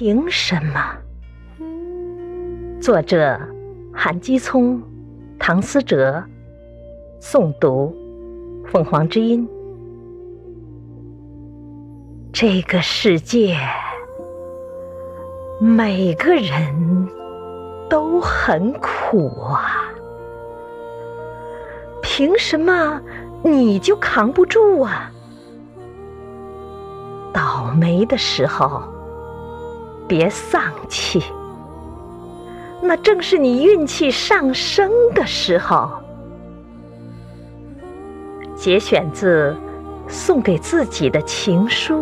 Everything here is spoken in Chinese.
凭什么？作者：韩基聪、唐思哲，诵读：凤凰之音。这个世界，每个人都很苦啊，凭什么你就扛不住啊？倒霉的时候，别丧气，那正是你运气上升的时候。节选自《送给自己的情书》。